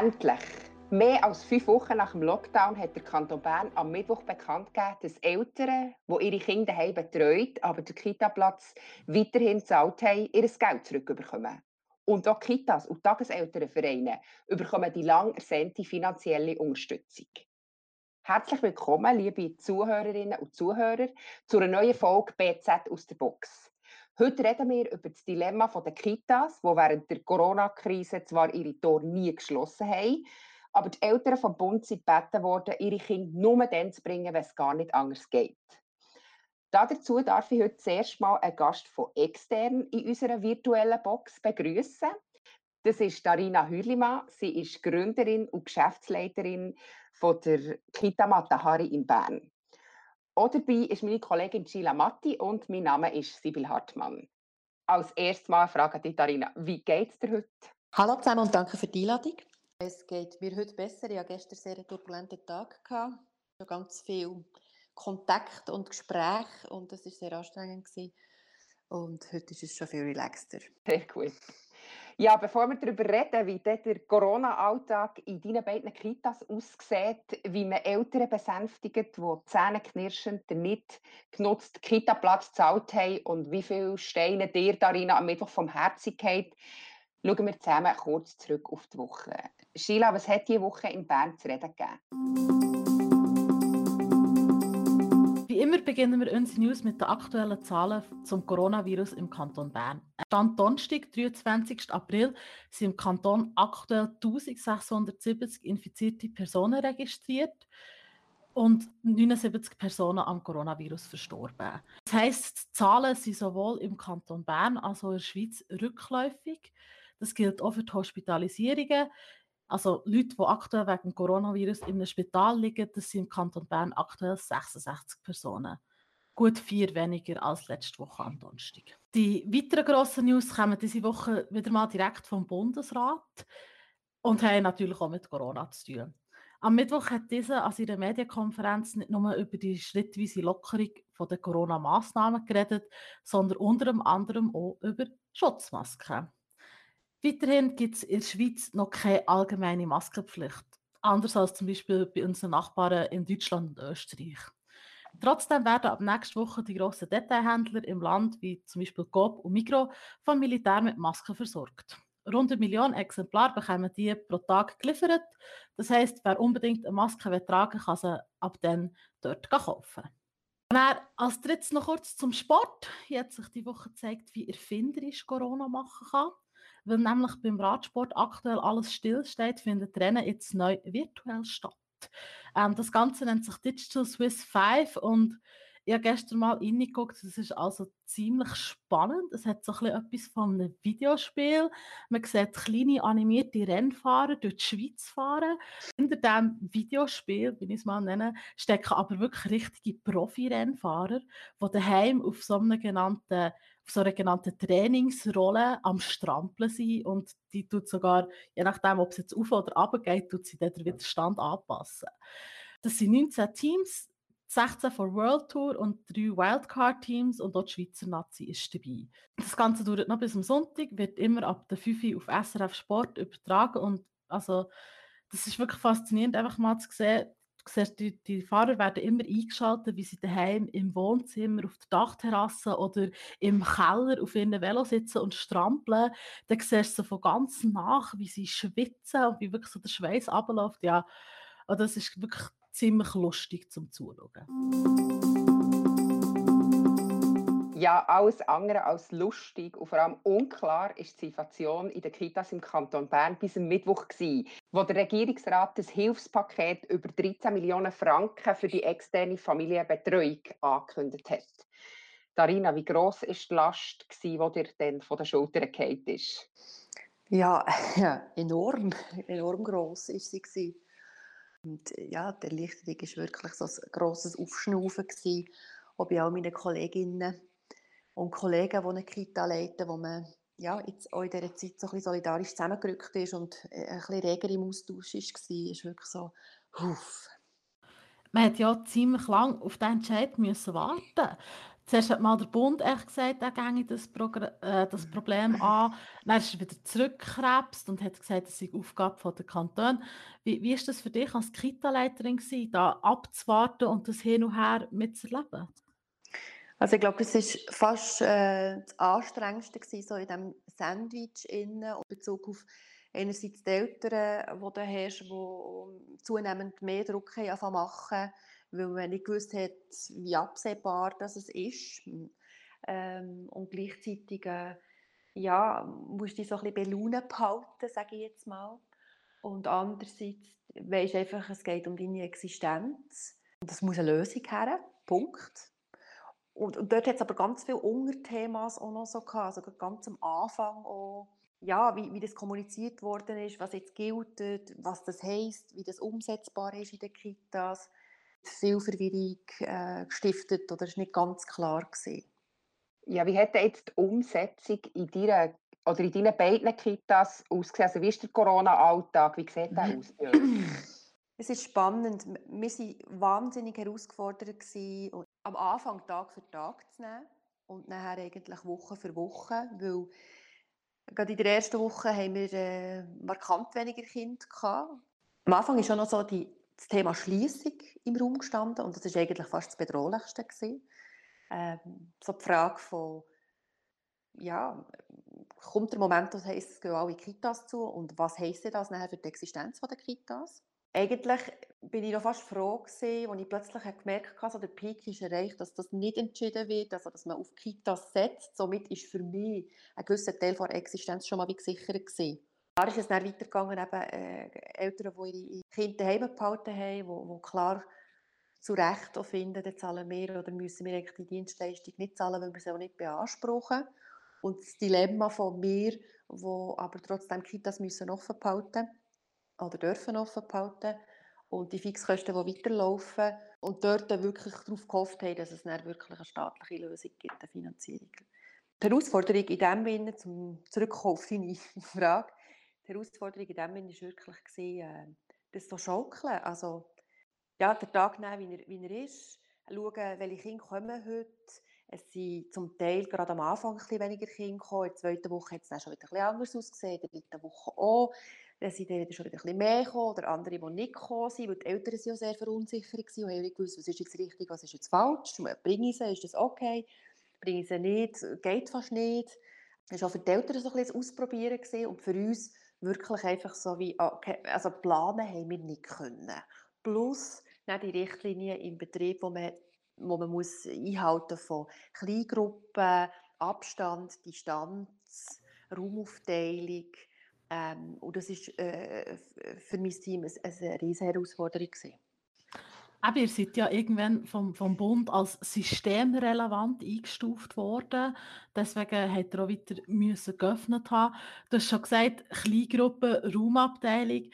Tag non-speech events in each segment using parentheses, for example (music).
Endlich! Mehr als fünf Wochen nach dem Lockdown hat der Kanton Bern am Mittwoch bekannt gegeben, dass Eltern, die ihre Kinder daheim betreut, aber den Kita-Platz weiterhin zahlt haben, ihr Geld zurückbekommen. Und auch Kitas und Tageselternvereine bekommen die lang ersehnte finanzielle Unterstützung. Herzlich willkommen, liebe Zuhörerinnen und Zuhörer, zu einer neuen Folge BZ aus der Box. Heute reden wir über das Dilemma der Kitas, die während der Corona-Krise zwar ihre Tore nie geschlossen haben, aber die Eltern vom Bund sind gebeten worden, ihre Kinder nur dann zu bringen, wenn es gar nicht anders geht. Dazu darf ich heute zuerst mal einen Gast von extern in unserer virtuellen Box begrüßen. Das ist Darina Hürlimann. Sie ist Gründerin und Geschäftsleiterin von der Kita Matahari in Bern. Auch dabei ist meine Kollegin Sheila Matti und mein Name ist Sibyl Hartmann. Als erstes Mal frage ich Darina, wie geht es dir heute? Hallo zusammen und danke für die Einladung. Es geht mir heute besser. Ich hatte gestern sehr einen turbulenten Tag. Gehabt. Ganz viel Kontakt und Gespräch und das war sehr anstrengend. Gewesen. Und heute ist es schon viel relaxter. Sehr gut. Ja, bevor wir darüber reden, wie der Corona-Alltag in deinen beiden Kitas aussieht, wie man Eltern besänftigt, die zähneknirschend den nicht genutzten Kita-Platz gezahlt haben und wie viele Steine dir darin am Mittwoch vom Herzen geht, schauen wir zusammen kurz zurück auf die Woche. Sheila, was hat diese Woche in Bern zu reden gegeben? Wie immer beginnen wir unsere News mit den aktuellen Zahlen zum Coronavirus im Kanton Bern. Stand Donnerstag, 23. April, sind im Kanton aktuell 1670 infizierte Personen registriert und 79 Personen am Coronavirus verstorben. Das heisst, die Zahlen sind sowohl im Kanton Bern als auch in der Schweiz rückläufig. Das gilt auch für die Hospitalisierungen. Also Leute, die aktuell wegen Coronavirus in einem Spital liegen, das sind im Kanton Bern aktuell 66 Personen. Gut vier weniger als letzte Woche am Donnerstag. Die weiteren grossen News kommen diese Woche wieder mal direkt vom Bundesrat und haben natürlich auch mit Corona zu tun. Am Mittwoch hat dieser an seiner Medienkonferenz nicht nur über die schrittweise Lockerung der Corona-Massnahmen geredet, sondern unter anderem auch über Schutzmasken. Weiterhin gibt es in der Schweiz noch keine allgemeine Maskenpflicht, anders als zum Beispiel bei unseren Nachbarn in Deutschland und Österreich. Trotzdem werden ab nächster Woche die grossen Detailhändler im Land, wie zum Beispiel Coop und Migro, vom Militär mit Masken versorgt. Rund eine Million Exemplare bekommen die pro Tag geliefert. Das heisst, wer unbedingt eine Maske tragen will, kann sie ab dann dort kaufen. dann als drittes noch kurz zum Sport. Hier hat sich die Woche gezeigt, wie erfinderisch Corona machen kann. Weil nämlich beim Radsport aktuell alles stillsteht, findet Rennen jetzt neu virtuell statt. Ähm, das Ganze nennt sich Digital Swiss 5 und ich habe gestern mal reingeguckt, das ist also ziemlich spannend. Es hat so ein etwas von einem Videospiel. Man sieht kleine animierte Rennfahrer durch die Schweiz fahren. Hinter diesem Videospiel, wie ich es mal nenne, stecken aber wirklich richtige Profi-Rennfahrer, die daheim auf so einer genannten auf so einer genannten Trainingsrolle am Strampeln sind und die tut sogar, je nachdem, ob es jetzt auf oder runter geht, tut sie den Widerstand anpassen. Das sind 19 Teams, 16 von World Tour und drei Wildcard-Teams und auch die Schweizer Nazi ist dabei. Das Ganze dauert noch bis am Sonntag, wird immer ab der 5 Uhr auf SRF Sport übertragen und also das ist wirklich faszinierend, einfach mal zu sehen, du siehst, die, die Fahrer werden immer eingeschaltet, wie sie daheim im Wohnzimmer, auf der Dachterrasse oder im Keller auf ihren Velo sitzen und strampeln. Dann siehst du von ganz nach, wie sie schwitzen und wie wirklich so der Schweiß abläuft. Ja, und das ist wirklich ziemlich lustig zum Zuschauen. Ja, alles andere als lustig und vor allem unklar ist die Situation in den Kitas im Kanton Bern bis am Mittwoch gewesen, wo der Regierungsrat das Hilfspaket über 13 Millionen Franken für die externe Familienbetreuung angekündigt hat. Darina, wie groß ist die Last, die dir dann von den Schultern gefallen ist? Ja, ja, (laughs) enorm, enorm groß ist sie Und ja, die Erleichterung war wirklich so ein grosses Aufschnaufen gewesen, auch bei all meinen Kolleginnen und Kollegen, die eine Kita leiten, wo man ja, jetzt auch in dieser Zeit so ein bisschen solidarisch zusammengerückt ist und äh, ein bisschen reger im Austausch war, ist wirklich so, uff. Man hat ja ziemlich lange auf diesen Entscheid müssen warten. Zuerst hat mal der Bund echt gesagt, er ginge das, äh, das. Problem (laughs) an. Dann ist er wieder zurückgekrebst und hat gesagt, das sei Aufgabe der Kantone. Wie, wie ist das für dich als Kita-Leiterin, da abzuwarten und das hin und her mitzuerleben? Also ich glaube, das war fast äh, das Anstrengendste gewesen, so in diesem Sandwich innen in Bezug auf einerseits die Eltern, die du hast, die zunehmend mehr Druck haben machen, weil man nicht gewusst hat, wie absehbar das ist. Ähm, und gleichzeitig äh, ja, musst du dich so ein bisschen belaunen behalten, sage ich jetzt mal. Und andererseits weisst einfach, es geht um deine Existenz. Und es muss eine Lösung her, Punkt. Und, und dort hat es aber ganz viele Unterthemas auch noch so gehabt, also ganz am Anfang auch, ja, wie, wie das kommuniziert worden ist, was jetzt gilt, was das heisst, wie das umsetzbar ist in den Kitas. Viel Verwirrung äh, gestiftet oder ist nicht ganz klar gewesen. Ja, wie hat jetzt die Umsetzung in deiner oder in deinen beiden Kitas ausgesehen? Also wie ist der Corona-Alltag? Wie sieht der aus Es ist spannend. Wir waren wahnsinnig herausgefordert gewesen, am Anfang Tag für Tag zu nehmen und nachher eigentlich Woche für Woche, weil gerade in der ersten Woche haben wir äh, markant weniger Kinder gehabt. Am Anfang ist schon noch so die, das Thema Schließung im Raum gestanden und das ist eigentlich fast das bedrohlichste gewesen. Ähm, so die Frage von ja, kommt der Moment, das heisst, es gehen alle Kitas zu und was heisst das nachher für die Existenz der Kitas? Eigentlich bin ich noch fast froh gewesen, als ich plötzlich gemerkt habe, dass der Peak ist erreicht, dass das nicht entschieden wird, also dass man auf Kitas setzt. Somit ist für mich ein gewisser Teil der Existenz schon mal wie gesichert gewesen. Da ist es dann weitergegangen, eben, äh, Eltern, die ihre Kinder daheim behalten haben, wo klar zu Recht auch finden, dann zahlen wir oder müssen wir eigentlich die Dienstleistung nicht zahlen, weil wir sie auch nicht beanspruchen. Und das Dilemma von mir, wo aber trotzdem Kitas müssen offen behalten müssen, oder dürfen offen behalten und die Fixkosten, die weiterlaufen und dort wirklich darauf gehofft haben, dass es dann wirklich eine staatliche Lösung gibt, eine Finanzierung. Die Herausforderung in dem Sinne, zum zurückkommen auf deine (laughs) Frage, die Herausforderung in dem Sinne war wirklich, äh, das so schaukeln, also ja, den Tag nehmen, wie er, wie er ist, schauen, welche Kinder kommen heute, es sind zum Teil gerade am Anfang ein weniger Kinder gekommen, in der zweiten Woche hat es dann schon wieder ein anders ausgesehen, in der dritten Woche auch. Dann sind dann schon wieder ein mehr gekommen oder andere, die nicht gekommen sind, weil die Eltern waren ja sehr verunsichert waren und haben nicht gewusst, was ist jetzt richtig, was ist jetzt falsch, bringe ich sie, ist das okay, bringe ich sie nicht, geht fast nicht. Das war auch für die Eltern so ein bisschen Ausprobieren gewesen und für uns wirklich einfach so wie, okay, also planen haben wir nicht können. Plus die Richtlinien im Betrieb, wo man, wo man muss einhalten von Kleingruppen, Abstand, Distanz, Raumaufteilung, ähm, und das war äh, für mein Team eine, eine riesige Herausforderung. Gewesen. Aber ihr seid ja irgendwann vom, vom Bund als systemrelevant eingestuft worden. Deswegen hat er auch weiter müssen geöffnet haben. Du hast schon gesagt, Kleingruppe, Raumabteilung.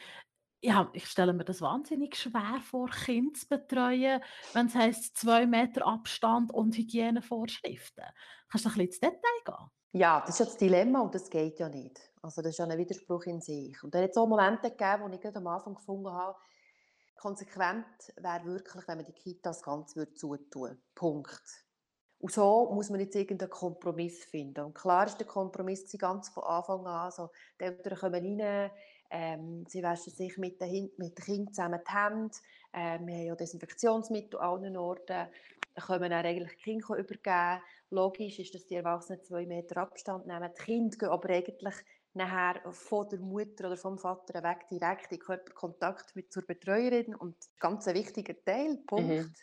Ja, ich stelle mir das wahnsinnig schwer vor, Kinder zu betreuen, wenn es heisst, zwei Meter Abstand und Hygienevorschriften. Kannst du ein bisschen ins Detail gehen? Ja, das ist ja das Dilemma und das geht ja nicht. Also das ist ja ein Widerspruch in sich. Und dann hat es auch Momente gegeben, wo ich gerade am Anfang gefunden habe, konsequent wäre wirklich, wenn man die Kitas ganz zutun würde. Punkt. Und so muss man jetzt irgendeinen Kompromiss finden. Und klar ist der Kompromiss ganz von Anfang an, also die Eltern kommen rein, ähm, sie waschen sich mit den, mit den Kindern zusammen die Hände, ähm, wir haben ja Desinfektionsmittel an allen Orten, können dann eigentlich die Kinder übergeben. Logisch ist, dass die Erwachsenen zwei Meter Abstand nehmen. Die Kinder gehen aber eigentlich nachher von der Mutter oder vom Vater weg direkt in Körperkontakt mit zur Betreuerin und ganz ein wichtiger Teil, Punkt. Mhm.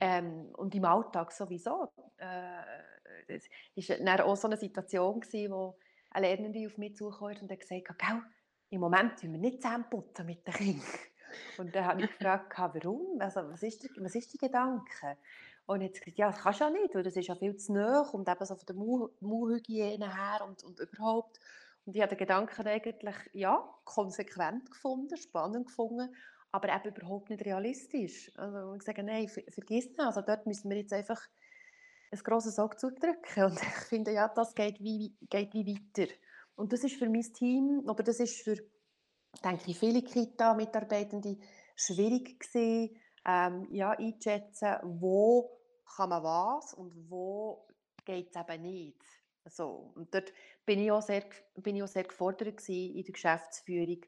Ähm, und im Alltag sowieso. Äh, es war auch so eine Situation, gewesen, wo eine Lernende auf mich zukam und hat gesagt hat, im Moment tun wir nicht zusammenputzen mit den Kindern. Und dann habe ich (laughs) gefragt, warum? Also, was, ist der, was ist der Gedanke? Und jetzt gesagt, ja, das kannst du ja nicht, weil das ist ja viel zu nah und eben so von der Mauhygiene her und, und überhaupt. Und ich habe den Gedanken eigentlich, ja, konsequent gefunden, spannend gefunden, aber eben überhaupt nicht realistisch. Also ich sage, nein, vergiss nicht, also dort müssen wir jetzt einfach ein grosses Auge zudrücken. Und ich finde, ja, das geht wie, geht wie weiter. Und das ist für mein Team, oder das ist für, denke ich, viele Kita-Mitarbeitende schwierig gewesen, ähm, ja, einzuschätzen, wo kann man was und wo geht es eben nicht. So. Und dort bin ich auch sehr, bin ich auch sehr gefordert in der Geschäftsführung,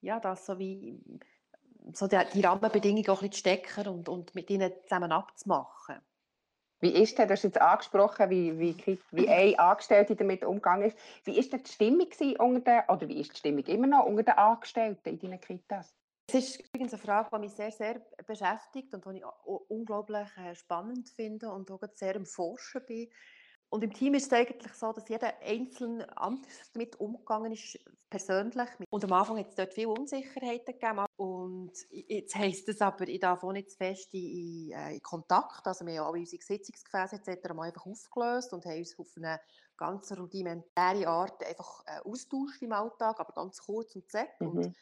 ja, das so wie so die, die Rahmenbedingungen auch ein bisschen zu stecken und, und mit ihnen zusammen abzumachen. Wie ist denn, du hast jetzt angesprochen, wie, wie, wie eine Angestellte damit umgegangen ist. Wie ist denn die Stimmung unter den, oder wie ist die Stimmung immer noch unter den Angestellten in deinen Kitas? Es ist übrigens eine Frage, die mich sehr, sehr beschäftigt und die ich unglaublich äh, spannend finde und auch sehr am Forschen bin. Und im Team ist es eigentlich so, dass jeder einzeln anders damit umgegangen ist, persönlich. Und am Anfang hat es dort viele Unsicherheiten gegeben. Und jetzt heisst es aber, ich darf auch nicht zu fest in, äh, in Kontakt. Also wir haben alle unsere Sitzungsgefäße etc. mal einfach aufgelöst und haben uns auf eine ganz rudimentäre Art einfach äh, austauscht im Alltag, aber ganz kurz und zack. Mhm. Und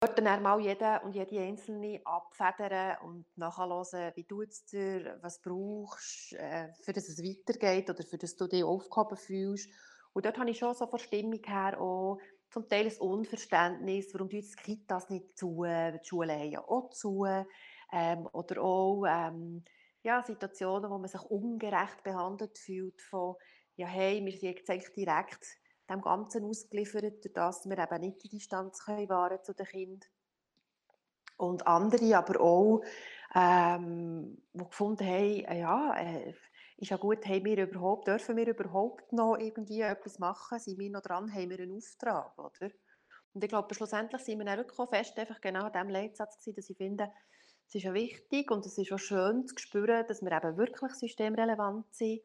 dort dann mal jeder und jede Einzelne abfedern und nachhören, wie du es dir, was brauchst, äh, für dass es weitergeht oder für dass du dich aufgehoben fühlst. Und dort habe ich schon so von Stimmung her auch zum Teil ein Unverständnis, warum du jetzt Kitas nicht zu, die Schulen haben ja auch zu. Ähm, oder auch ähm, ja, Situationen, wo man sich ungerecht behandelt fühlt, von ja, hey, wir sind jetzt eigentlich direkt dem Ganzen ausgeliefert, dass wir eben nicht die Distanz können wahren zu den Kindern. Und andere aber auch, ähm, die gefunden haben, äh, ja, äh, ist ja gut, haben wir überhaupt, dürfen wir überhaupt noch irgendwie etwas machen? Sind wir noch dran, haben wir einen Auftrag, oder? Und ich glaube, schlussendlich sind wir dann wirklich fest einfach genau an dem Leitsatz gewesen, dass ich finde, es ist ja wichtig und es ist auch schön zu spüren, dass wir eben wirklich systemrelevant sind.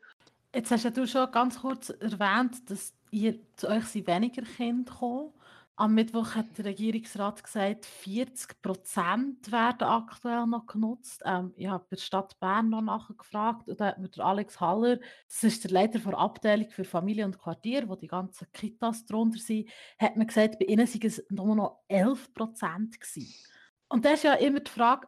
Jetzt hast ja du schon ganz kurz erwähnt, dass ihr, zu euch sind weniger Kinder gekommen. Am Mittwoch hat der Regierungsrat gesagt, 40 Prozent werden aktuell noch genutzt. Ähm, ich habe bei der Stadt Bern noch nachgefragt und da hat mir der Alex Haller, das ist der Leiter der Abteilung für Familie und Quartier, wo die ganzen Kitas drunter sind, hat mir gesagt, bei ihnen sind es nur noch 11 Prozent. Und das ist ja immer die Frage,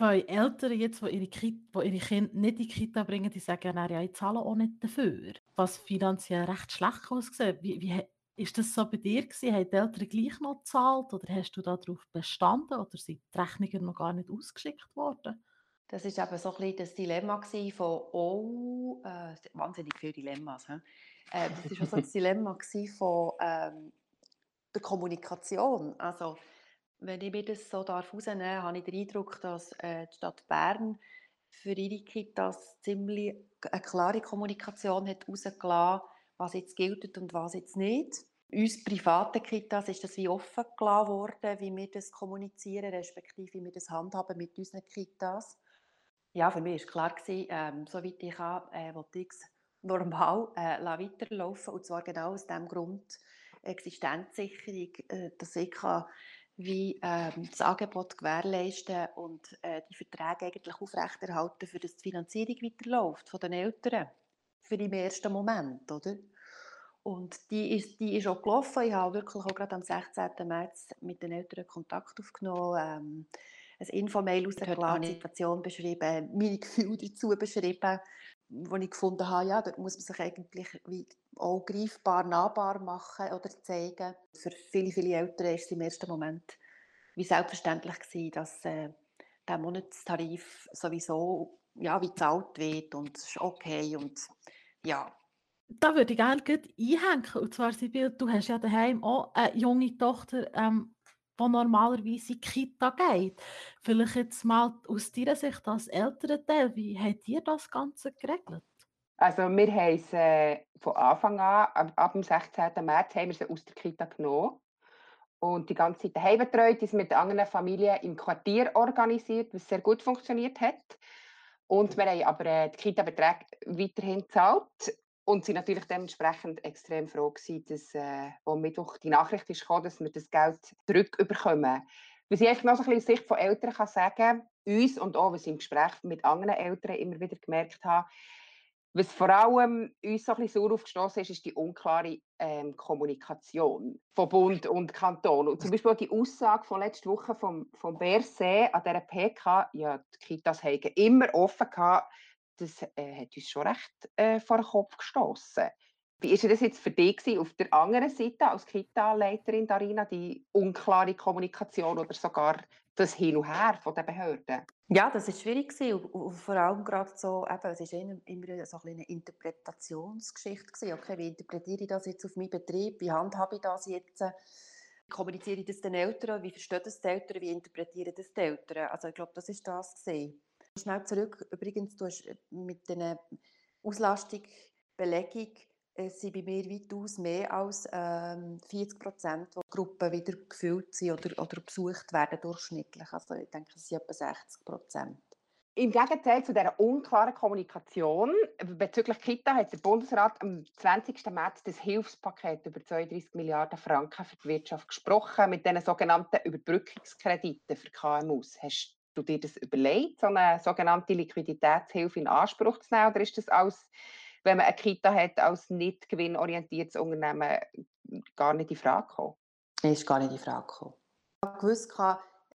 weil Eltern jetzt, die ihre, Kita, die ihre Kinder nicht in die Kita bringen, die sagen ja, ja, ich zahle auch nicht dafür. Was finanziell recht schlecht aussieht. Wie, wie ist das so bei dir gewesen? Haben die Eltern gleich noch gezahlt oder hast du darauf bestanden oder sind die Rechnungen noch gar nicht ausgeschickt worden? Das ist eben so ein bisschen das Dilemma von, oh, äh, wahnsinnig viele Dilemmas. Äh, das war so das Dilemma von ähm, der Kommunikation. Also, wenn ich mir das so herausnehmen darf, habe ich den Eindruck, dass äh, die Stadt Bern für ihre Kitas ziemlich eine klare Kommunikation hat was jetzt gilt und was jetzt nicht. Uns privaten Kitas ist das wie offen gelassen worden, wie wir das kommunizieren, respektive wie wir das handhaben mit unseren Kitas. Ja, für mich war klar, gewesen, ähm, soweit ich kann, äh, wollte ich es normal äh, weiterlaufen und zwar genau aus dem Grund Existenzsicherung, äh, dass ich kann wie ähm, das Angebot gewährleisten und äh, die Verträge eigentlich aufrechterhalten, für das die Finanzierung weiterläuft von den Eltern für den ersten Moment, oder? Und die ist, die ist auch gelaufen. Ich habe wirklich auch gerade am 16. März mit den Eltern Kontakt aufgenommen, ähm, ein Infomail aus der Situation beschrieben, (laughs) meine Gefühle dazu beschrieben, wo ich gefunden habe, ja, dort muss man sich eigentlich wie auch greifbar, nahbar machen oder zeigen. Für viele, viele Eltern war es im ersten Moment wie selbstverständlich gewesen, dass äh, der Monatstarif sowieso ja, wie gezahlt wird und es ist okay und ja. Da würde ich gerne einhängen. Und zwar, Sibyl, du hast ja daheim auch eine junge Tochter, ähm, die normalerweise in die Kita geht. Vielleicht jetzt mal aus deiner Sicht als Elternteil, wie habt ihr das Ganze geregelt? Also wir haben es äh, von Anfang an, ab, ab, dem 16. März, haben wir sie aus der Kita genommen und die ganze Zeit daheim betreut, ist mit anderen Familien im Quartier organisiert, was sehr gut funktioniert hat. Und wir haben aber äh, die Kita-Beträge weiterhin gezahlt und sind natürlich dementsprechend extrem froh gewesen, dass äh, am Mittwoch die Nachricht ist gekommen, dass wir das Geld zurückbekommen. Was ich noch so ein bisschen aus Sicht von Eltern kann sagen uns und auch, was ich im Gespräch mit anderen Eltern immer wieder gemerkt habe, was vor allem uns so ein bisschen sauer aufgestoßen ist, ist die unklare ähm, Kommunikation von Bund und Kanton. Und zum Beispiel die Aussage von letzter Woche vom, vom BRC an dieser PK, ja, die Kitas haben immer offen gehabt, das äh, hat uns schon recht äh, vor den Kopf gestoßen. Wie war das jetzt für dich auf der anderen Seite als Kita-Leiterin, Darina, die unklare Kommunikation oder sogar das Hin und Her von den Behörden? Ja, das war schwierig und, und vor allem gerade so, eben, es war immer, so eine Interpretationsgeschichte gewesen. Okay, wie interpretiere ich das jetzt auf meinen Betrieb? Wie handhabe ich das jetzt? Kommuniziere ich das den Eltern? Wie verstehen das die Eltern? Wie interpretieren das die Eltern? Also ich glaube, das ist das gewesen. Schnell zurück, übrigens, du hast mit der Auslastung, Belegung, es sind bei mir weitaus mehr als ähm, 40 Prozent, wo Gruppen wieder gefüllt sind oder, oder besucht werden durchschnittlich. Also ich denke, es sind etwa 60 Prozent. Im Gegenteil zu dieser unklaren Kommunikation bezüglich Kita hat der Bundesrat am 20. März das Hilfspaket über 32 Milliarden Franken für die Wirtschaft gesprochen, mit den sogenannten Überbrückungskrediten für KMUs. Hast du dir das überlegt, so eine sogenannte Liquiditätshilfe in Anspruch zu nehmen, oder ist das als wenn man eine Kita hat als nicht gewinnorientiertes Unternehmen, gar nicht in Frage gekommen? Das ist gar nicht in Frage gekommen. Ich habe gewusst,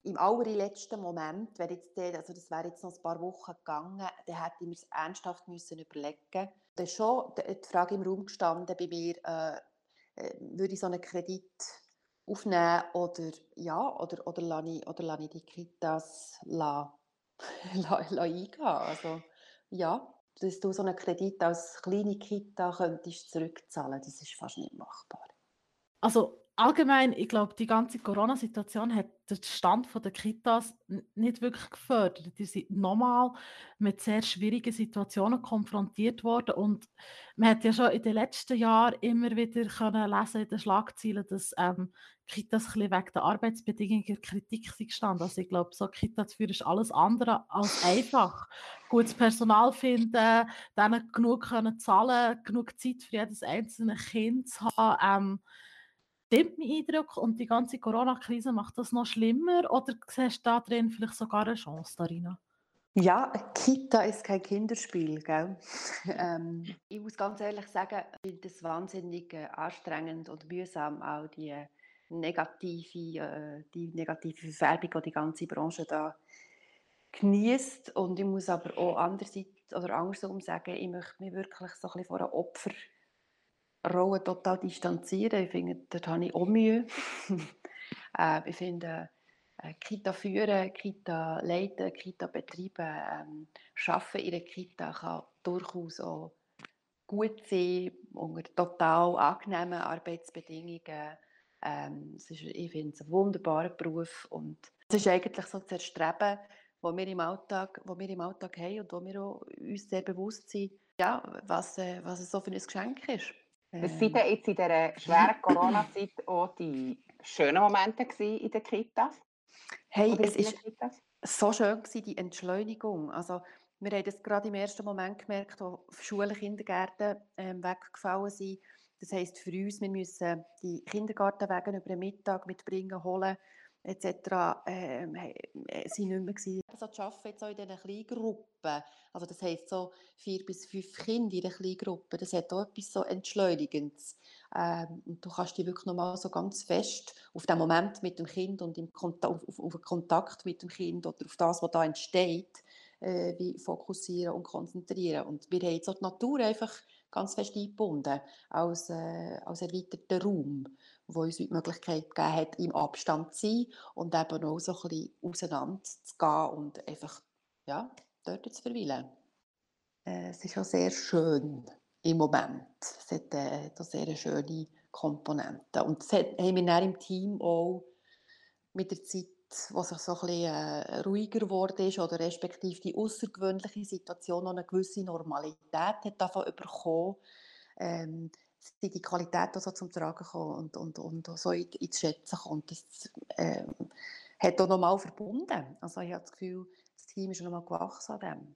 im allerletzten Moment, wenn jetzt der, also das wäre jetzt noch ein paar Wochen gegangen, dann hätte ich mir das ernsthaft müssen überlegen. Ist schon die Frage im Raum gestanden bei mir, äh, äh würde ich so einen Kredit aufnehmen oder ja, oder, oder, lasse, ich, oder lasse ich die Kitas la, la, la eingehen. Also ja, dass du so einen Kredit als kleine Kita könntest zurückzahlen, das ist fast nicht machbar. Also allgemein, ich glaube, die ganze Corona-Situation hat den Stand der Kitas nicht wirklich gefördert. Die sind nochmal mit sehr schwierigen Situationen konfrontiert worden und man hat ja schon in den letzten Jahren immer wieder können lesen in den Schlagzeilen, dass ähm, Kitas ein wegen der Arbeitsbedingungen Kritik sind gestanden. Also ich glaube, so Kita zu führen ist alles andere als einfach. Gutes Personal finden, denen genug können zahlen, genug Zeit für jedes einzelne Kind zu haben. Ähm, stimmt mein Eindruck und die ganze Corona-Krise macht das noch schlimmer oder siehst du da drin vielleicht sogar eine Chance, Darina? Ja, Kita ist kein Kinderspiel. Gell? (laughs) ähm, ich muss ganz ehrlich sagen, ich finde es wahnsinnig äh, anstrengend und mühsam, auch die negative, äh, die negative Färbung, die die ganze Branche da genießt. Und ich muss aber auch andererseits oder andersrum sagen, ich möchte mich wirklich so ein bisschen vor einem Opfer Rolle total distanzieren. Ich finde, dort habe ich auch Mühe. (laughs) äh, ich finde, äh, Kita führen, Kita leiten, Kita betreiben, ähm, arbeiten in der Kita kann durchaus auch gut sein, unter total angenehmen Arbeitsbedingungen. Ähm, ist, ich finde es ein wunderbarer Beruf und es ist eigentlich so das Erstreben, wo wir im Alltag, wo wir im Alltag haben und wo wir uns sehr bewusst sind, ja, was, äh, was es so für ein Geschenk ist. Was waren denn jetzt in dieser schweren Corona-Zeit auch die schönen Momente in den Kitas? Hey, es ist so schön gewesen, die Entschleunigung. Also, wir haben das gerade im ersten Moment gemerkt, wo Schulen, Kindergärten ähm, weggefallen sind. Das heisst für uns, wir müssen die Kindergartenwege über den Mittag mitbringen, holen etc. Ähm, äh, sind nicht mehr gewesen. Also das Arbeiten jetzt auch in diesen Kleingruppen, also das heisst so vier bis fünf Kinder in einer Kleingruppe, das hat auch etwas so Entschleunigendes. Ähm, und du kannst dich wirklich nochmal so ganz fest auf den Moment mit dem Kind und im Kontakt, auf, auf, den Kontakt mit dem Kind oder auf das, was da entsteht, äh, wie fokussieren und konzentrieren. Und wir haben jetzt auch die Natur einfach ganz fest eingebunden als, äh, als erweiterter Raum wo uns die Möglichkeit gegeben hat, im Abstand zu sein und eben auch so ein bisschen auseinander zu gehen und einfach ja, dort zu verweilen. Äh, es ist auch sehr schön im Moment. Es hat äh, eine sehr schöne Komponente. Und das haben wir dann im Team auch mit der Zeit, wo sich so ein bisschen äh, ruhiger geworden ist oder respektive die außergewöhnliche Situation noch eine gewisse Normalität hat davon bekommen, ähm, sind die Qualität so zum Tragen gekommen und, und, und so in, ins Schätzen kommt. Das ähm, hat auch nochmal verbunden. Also ich habe das Gefühl, das Team ist nochmal gewachsen an dem.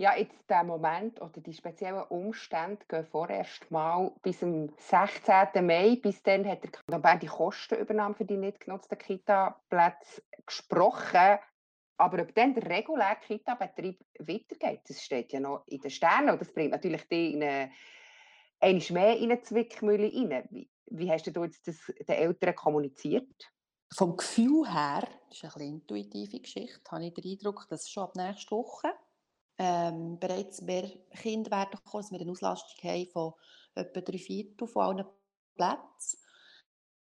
Ja, jetzt der Moment oder die speziellen Umstände gehen vorerst mal bis zum 16. Mai. Bis dann hat der Kanton Bern die Kostenübernahme für die nicht genutzten Kita-Plätze gesprochen. Aber ob dann der reguläre Kita-Betrieb weitergeht, das steht ja noch in den Sternen. Und das bringt natürlich die in eine einmal mehr in eine Zwickmühle rein. Wie, wie hast du jetzt das den Eltern kommuniziert? Vom Gefühl her, das ist eine intuitive Geschichte, habe ich den Eindruck, dass schon ab nächster Woche ähm, bereits mehr Kinder werden kommen, dass wir eine Auslastung haben von etwa drei Viertel von allen Plätzen.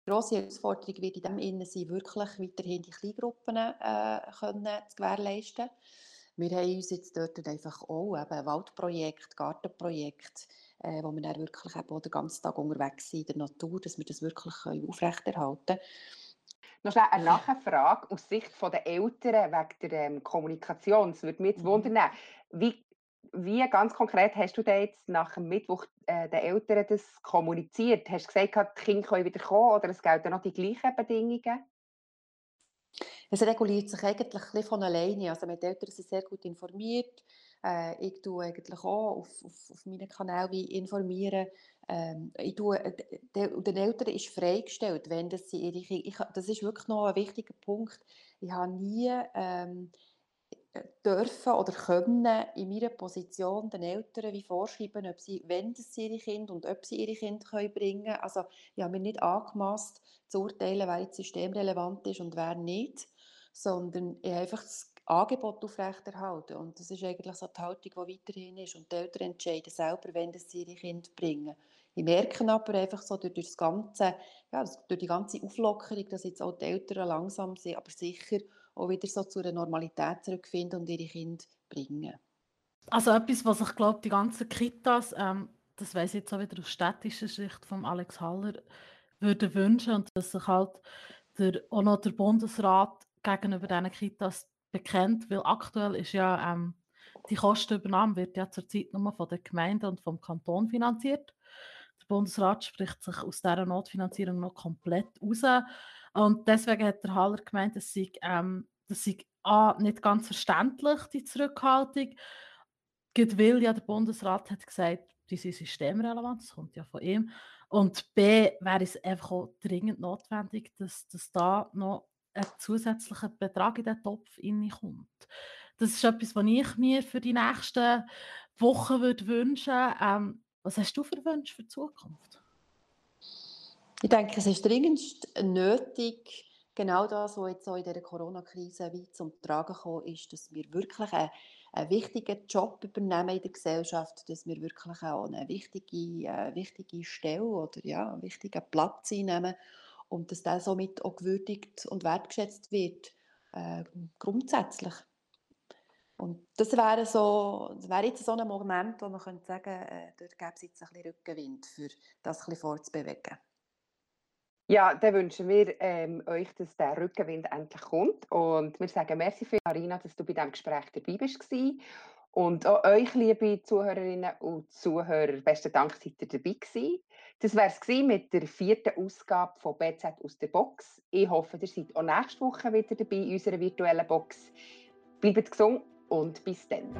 Die grosse Herausforderung wird in dem Innen sein, wirklich weiterhin die Kleingruppen äh, können zu gewährleisten. Wir haben uns jetzt dort einfach auch eben Waldprojekt, Gartenprojekt, äh, wo wir dann wirklich eben auch den ganzen Tag unterwegs sind in der Natur, dass wir das wirklich aufrechterhalten können. Noch schnell eine Nachfrage aus Sicht der Eltern wegen der ähm, Kommunikation. Es würde mich jetzt mhm. wundern, wie, wie ganz konkret hast du da jetzt nach dem Mittwoch äh, den Eltern das kommuniziert? Hast du gesagt, die Kinder können wieder kommen oder es gelten noch die gleichen Bedingungen? Es reguliert sich eigentlich ein von alleine. Also meine Eltern sind sehr gut informiert. Äh, ich tue eigentlich auch auf, auf, auf meinen Kanal wie informieren. Ähm, ich tue, äh, den Eltern ist freigestellt, wenn das sie ihre Kinder... Ich, das ist wirklich noch ein wichtiger Punkt. Ich habe nie ähm, dürfen oder können in meiner Position den Eltern wie vorschreiben, ob sie, wenn sie ihre Kinder und ob sie ihre Kinder können bringen können. Also ich habe mir nicht angemaßt zu urteilen, wer jetzt systemrelevant ist und wer nicht, sondern ich habe einfach das Angebot aufrechterhalten. Und das ist eigentlich so die Haltung, die weiterhin ist. Und die Eltern entscheiden selber, wenn sie ihre Kinder bringen. Ich merke aber einfach so durch, das ganze, ja, durch die ganze Auflockerung, dass jetzt auch die Eltern langsam sind, aber sicher auch wieder so zu einer Normalität zurückfinden und ihre Kinder bringen. Also etwas, was ich glaube, die ganzen Kitas, ähm, das weiß jetzt auch wieder aus städtischer Sicht von Alex Haller, würde wünschen und dass sich halt der, auch noch der Bundesrat gegenüber diesen Kitas bekennt, weil aktuell ist ja ähm, die Kostenübernahme wird ja zurzeit nur von den Gemeinden und vom Kanton finanziert. Der Bundesrat spricht sich aus dieser Notfinanzierung noch komplett raus. Und deswegen hat der Haller gemeint, das sei, ähm, das sei A, nicht ganz verständlich, die Zurückhaltung, weil ja der Bundesrat hat gesagt, die sind systemrelevant, das kommt ja von ihm. Und B, wäre es einfach auch dringend notwendig, dass, dass da noch ein zusätzlicher Betrag in den Topf kommt. Das ist etwas, was ich mir für die nächsten Wochen würde wünschen. Ähm, was hast du für Wünsche für die Zukunft? Ich denke, es ist dringendst nötig, genau das, was jetzt auch in dieser Corona-Krise wie zum Tragen gekommen ist, dass wir wirklich einen, einen, wichtigen Job übernehmen in der Gesellschaft, dass wir wirklich auch eine wichtige, eine äh, wichtige Stelle oder ja, einen wichtigen Platz einnehmen und dass der somit auch gewürdigt und wertgeschätzt wird, äh, grundsätzlich. Und das wäre, so, das wäre jetzt so ein Moment, wo man könnte sagen äh, dort gäbe es jetzt ein bisschen Rückenwind, für das ein bisschen vorzubewegen. Ja, dann wünschen wir ähm, euch, dass der Rückenwind endlich kommt. Und wir sagen merci für Marina, dass du bei diesem Gespräch dabei bist. Und auch euch, liebe Zuhörerinnen und Zuhörer, besten Dank, seid ihr dabei gewesen. Das wäre es mit der vierten Ausgabe von BZ aus der Box. Ich hoffe, ihr seid auch nächste Woche wieder dabei in unserer virtuellen Box. Bleibt gesund und bis dann.